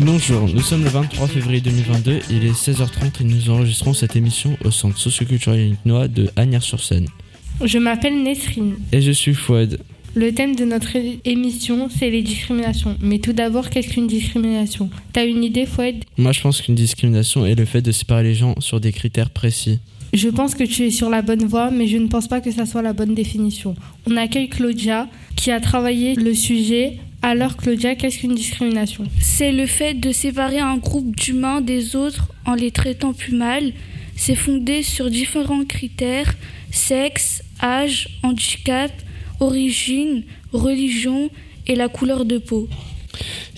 Bonjour, nous sommes le 23 février 2022, il est 16h30 et nous enregistrons cette émission au centre socioculturel Noah de Agnières-sur-Seine. Je m'appelle Nesrine. Et je suis Fouad. Le thème de notre émission, c'est les discriminations. Mais tout d'abord, qu'est-ce qu'une discrimination? T'as une idée, Fouad? Moi, je pense qu'une discrimination est le fait de séparer les gens sur des critères précis. Je pense que tu es sur la bonne voie, mais je ne pense pas que ça soit la bonne définition. On accueille Claudia, qui a travaillé le sujet alors Claudia, qu'est-ce qu'une discrimination? C'est le fait de séparer un groupe d'humains des autres en les traitant plus mal. C'est fondé sur différents critères sexe, âge, handicap, origine, religion et la couleur de peau.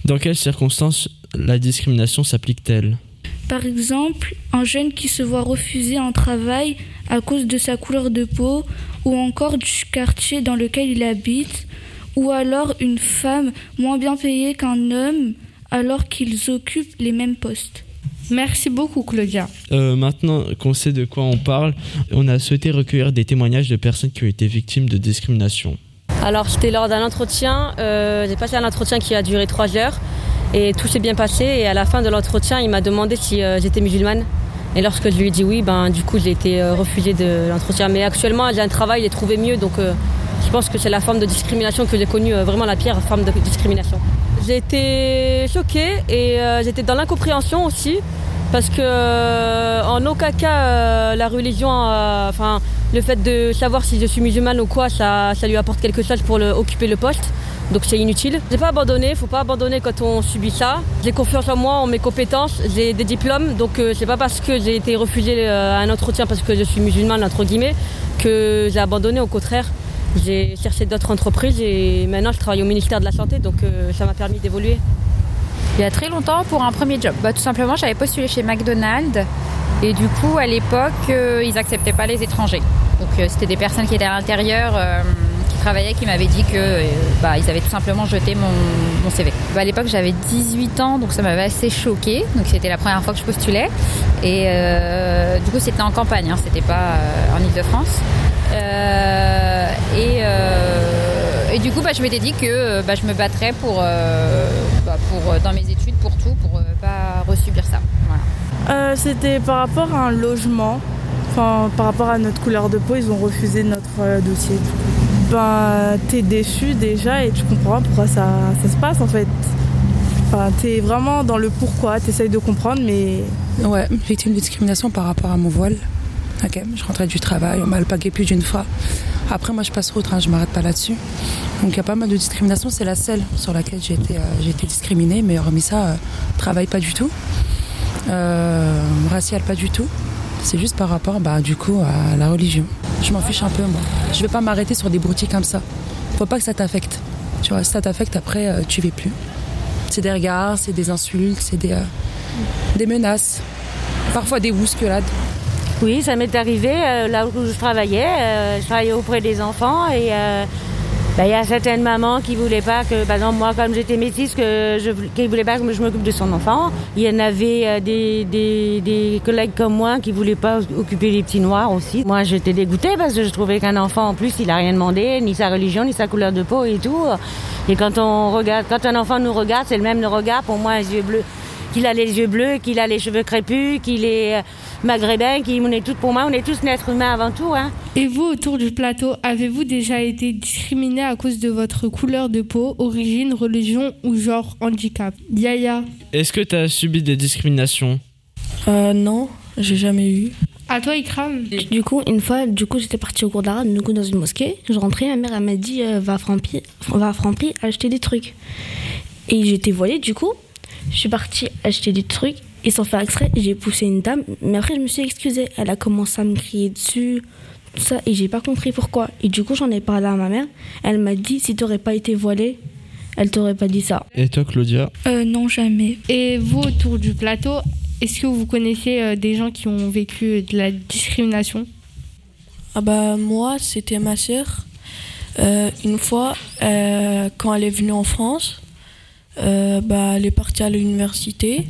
Dans quelles circonstances la discrimination s'applique-t-elle? Par exemple, un jeune qui se voit refuser un travail à cause de sa couleur de peau ou encore du quartier dans lequel il habite ou alors une femme moins bien payée qu'un homme alors qu'ils occupent les mêmes postes. Merci beaucoup Claudia. Euh, maintenant qu'on sait de quoi on parle, on a souhaité recueillir des témoignages de personnes qui ont été victimes de discrimination. Alors j'étais lors d'un entretien, euh, j'ai passé un entretien qui a duré trois heures et tout s'est bien passé et à la fin de l'entretien il m'a demandé si euh, j'étais musulmane et lorsque je lui ai dit oui, ben, du coup j'ai été refusée de l'entretien. Mais actuellement j'ai un travail, j'ai trouvé mieux donc je pense que c'est la forme de discrimination que j'ai connue, euh, vraiment la pire forme de discrimination. J'ai été choquée et euh, j'étais dans l'incompréhension aussi parce que euh, en aucun cas la religion, enfin le fait de savoir si je suis musulmane ou quoi, ça, ça lui apporte quelque chose pour occuper le poste. Donc c'est inutile. J'ai pas abandonné, faut pas abandonner quand on subit ça. J'ai confiance en moi, en mes compétences, j'ai des diplômes, donc c'est pas parce que j'ai été refusée à un entretien parce que je suis musulmane entre guillemets que j'ai abandonné. Au contraire, j'ai cherché d'autres entreprises et maintenant je travaille au ministère de la Santé, donc euh, ça m'a permis d'évoluer. Il y a très longtemps pour un premier job. Bah, tout simplement, j'avais postulé chez McDonald's et du coup, à l'époque, euh, ils acceptaient pas les étrangers. Donc euh, c'était des personnes qui étaient à l'intérieur, qui travaillaient, qui m'avaient dit que bah, ils avaient tout simplement jeté mon, CV. Bah, à l'époque, j'avais 18 ans, donc ça m'avait assez choqué. Donc c'était la première fois que je postulais. Et du coup, c'était en campagne, hein, c'était pas en Ile-de-France. Euh, et, euh, et, du coup, bah, je m'étais dit que euh, bah, je me battrais pour, bah, pour, dans mes études pour tout, pour pas resubir ça. C'était par rapport à un logement. Enfin, par rapport à notre couleur de peau, ils ont refusé notre dossier. Ben, t'es déçu déjà et tu comprends pourquoi ça, ça se passe en fait. Enfin, t'es vraiment dans le pourquoi, t'essayes de comprendre, mais. Ouais, victime de discrimination par rapport à mon voile. Ok, je rentrais du travail, on m'a alpagué plus d'une fois. Après, moi, je passe au train, je m'arrête pas là-dessus. Donc, il y a pas mal de discrimination. C'est la seule sur laquelle j'ai été, euh, été discriminée, mais hormis ça, euh, travail pas du tout. Euh, racial pas du tout. C'est juste par rapport, bah, du coup, à la religion. Je m'en fiche un peu, moi. Je vais pas m'arrêter sur des broutilles comme ça. Faut pas que ça t'affecte. Tu vois, si ça t'affecte, après, tu vis plus. C'est des regards, c'est des insultes, c'est des, des menaces. Parfois des bousculades. Oui, ça m'est arrivé là où je travaillais. Je travaillais auprès des enfants et bah, il y a certaines mamans qui voulaient pas que, par exemple, moi, comme j'étais métisse, que je, qui voulaient pas que je m'occupe de son enfant. Il y en avait des, des, des, collègues comme moi qui voulaient pas occuper les petits noirs aussi. Moi, j'étais dégoûtée parce que je trouvais qu'un enfant, en plus, il a rien demandé, ni sa religion, ni sa couleur de peau et tout. Et quand on regarde, quand un enfant nous regarde, c'est le même regard pour moi, les yeux bleus qu'il a les yeux bleus, qu'il a les cheveux crépus, qu'il est euh, maghrébin, qu'on est tout pour moi, on est tous êtres humains avant tout. Hein. Et vous, autour du plateau, avez-vous déjà été discriminé à cause de votre couleur de peau, origine, religion ou genre handicap? Yaya Est-ce que tu as subi des discriminations? Euh, Non, j'ai jamais eu. À toi, Ikram Du coup, une fois, du coup, j'étais partie au cours d'arabe, du coup, dans une mosquée. Je rentrais, ma mère, elle m'a dit, euh, va à va à acheter des trucs. Et j'étais voilée, du coup. Je suis partie acheter des trucs et sans faire exprès, j'ai poussé une dame. Mais après, je me suis excusée. Elle a commencé à me crier dessus, tout ça, et j'ai pas compris pourquoi. Et du coup, j'en ai parlé à ma mère. Elle m'a dit si t'aurais pas été voilée, elle t'aurait pas dit ça. Et toi, Claudia? Euh, Non, jamais. Et vous, autour du plateau, est-ce que vous connaissez euh, des gens qui ont vécu de la discrimination? Ah bah moi, c'était ma sœur. Euh, une fois, quand elle est venue en France, euh, bah, elle est partie à l'université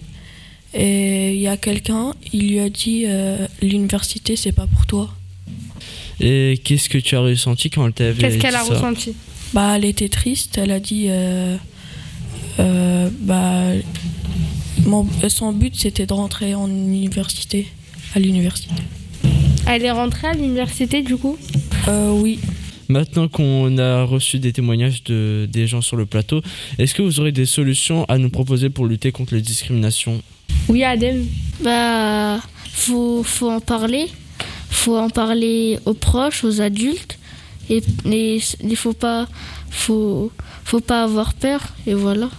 et il y a quelqu'un, il lui a dit euh, l'université c'est pas pour toi. Et qu'est-ce que tu as ressenti quand elle t'avait Qu'est-ce qu'elle a ressenti? Bah, elle était triste, elle a dit euh, euh, bah, mon- son but c'était de rentrer en université, à l'université. Elle est rentrée à l'université du coup? Euh, oui. Maintenant qu'on a reçu des témoignages de, des gens sur le plateau, est-ce que vous aurez des solutions à nous proposer pour lutter contre les discriminations? Oui, Adem. Bah, faut, faut en parler. Faut en parler aux proches, aux adultes. Et il faut pas, faut, faut pas avoir peur. Et voilà.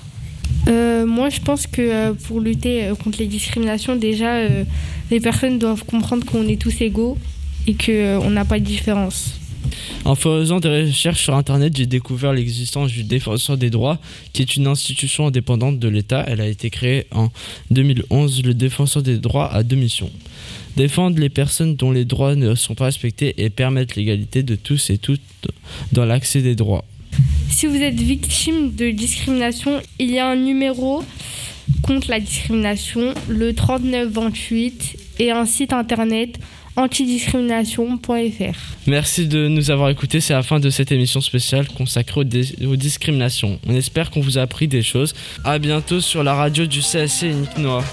Euh, moi, je pense que euh, pour lutter euh, contre les discriminations, déjà, euh, les personnes doivent comprendre qu'on est tous égaux et qu'on n'a pas de différence. En faisant des recherches sur Internet, j'ai découvert l'existence du Défenseur des droits, qui est une institution indépendante de l'État. Elle a été créée en 2011. Le Défenseur des droits a deux missions. Défendre les personnes dont les droits ne sont pas respectés et permettre l'égalité de tous et toutes dans l'accès des droits. Si vous êtes victime de discrimination, il y a un numéro contre la discrimination, le 3928, et un site internet antidiscrimination.fr. Merci de nous avoir écoutés. C'est la fin de cette émission spéciale consacrée aux, dis- aux discriminations. On espère qu'on vous a appris des choses. À bientôt sur la radio du CSC Unique Noir.